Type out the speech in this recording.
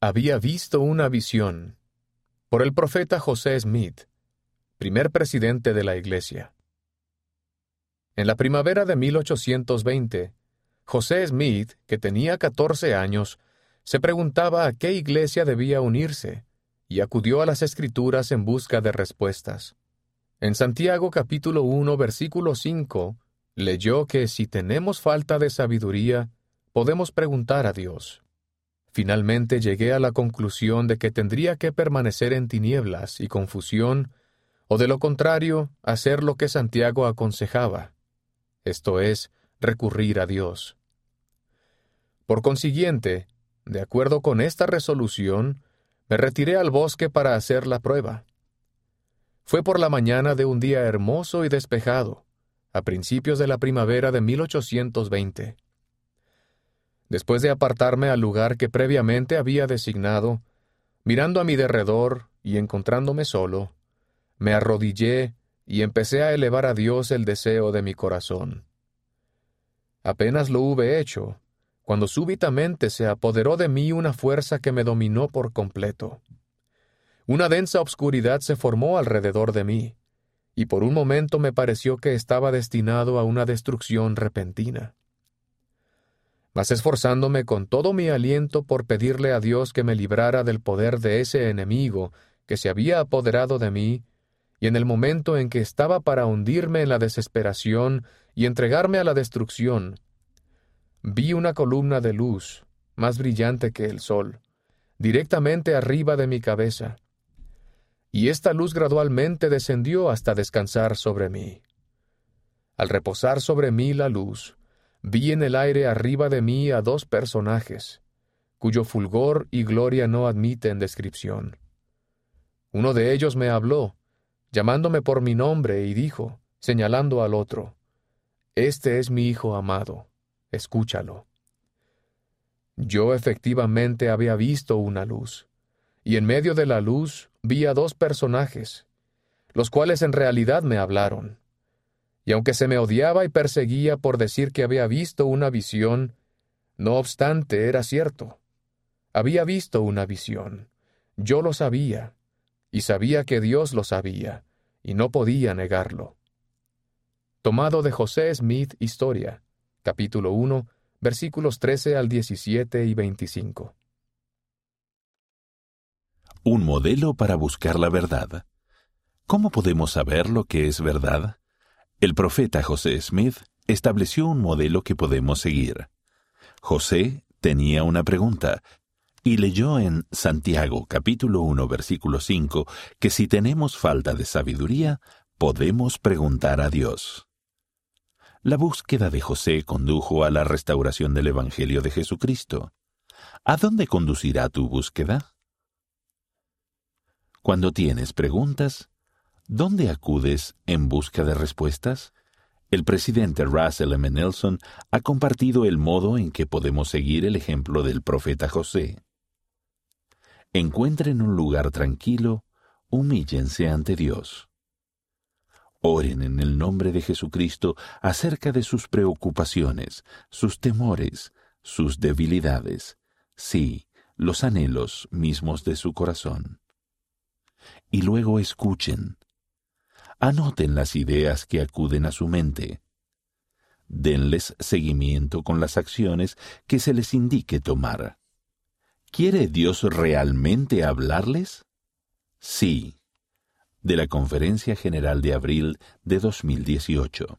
había visto una visión por el profeta José Smith, primer presidente de la Iglesia. En la primavera de 1820, José Smith, que tenía 14 años, se preguntaba a qué iglesia debía unirse, y acudió a las Escrituras en busca de respuestas. En Santiago capítulo 1 versículo 5, leyó que si tenemos falta de sabiduría, podemos preguntar a Dios. Finalmente llegué a la conclusión de que tendría que permanecer en tinieblas y confusión, o de lo contrario, hacer lo que Santiago aconsejaba, esto es, recurrir a Dios. Por consiguiente, de acuerdo con esta resolución, me retiré al bosque para hacer la prueba. Fue por la mañana de un día hermoso y despejado, a principios de la primavera de 1820. Después de apartarme al lugar que previamente había designado, mirando a mi derredor y encontrándome solo, me arrodillé y empecé a elevar a Dios el deseo de mi corazón. Apenas lo hube hecho, cuando súbitamente se apoderó de mí una fuerza que me dominó por completo. Una densa obscuridad se formó alrededor de mí, y por un momento me pareció que estaba destinado a una destrucción repentina. Esforzándome con todo mi aliento por pedirle a Dios que me librara del poder de ese enemigo que se había apoderado de mí, y en el momento en que estaba para hundirme en la desesperación y entregarme a la destrucción, vi una columna de luz, más brillante que el sol, directamente arriba de mi cabeza, y esta luz gradualmente descendió hasta descansar sobre mí. Al reposar sobre mí la luz, vi en el aire arriba de mí a dos personajes, cuyo fulgor y gloria no admiten descripción. Uno de ellos me habló, llamándome por mi nombre, y dijo, señalando al otro, Este es mi Hijo amado escúchalo. Yo efectivamente había visto una luz, y en medio de la luz vi a dos personajes, los cuales en realidad me hablaron. Y aunque se me odiaba y perseguía por decir que había visto una visión, no obstante era cierto. Había visto una visión. Yo lo sabía, y sabía que Dios lo sabía, y no podía negarlo. Tomado de José Smith Historia, capítulo 1, versículos 13 al 17 y 25. Un modelo para buscar la verdad. ¿Cómo podemos saber lo que es verdad? El profeta José Smith estableció un modelo que podemos seguir. José tenía una pregunta y leyó en Santiago capítulo 1 versículo 5 que si tenemos falta de sabiduría, podemos preguntar a Dios. La búsqueda de José condujo a la restauración del Evangelio de Jesucristo. ¿A dónde conducirá tu búsqueda? Cuando tienes preguntas, ¿dónde acudes en busca de respuestas? El presidente Russell M. Nelson ha compartido el modo en que podemos seguir el ejemplo del profeta José. Encuentren un lugar tranquilo, humíllense ante Dios. Oren en el nombre de Jesucristo acerca de sus preocupaciones, sus temores, sus debilidades, sí, los anhelos mismos de su corazón. Y luego escuchen. Anoten las ideas que acuden a su mente. Denles seguimiento con las acciones que se les indique tomar. ¿Quiere Dios realmente hablarles? Sí de la Conferencia General de abril de 2018.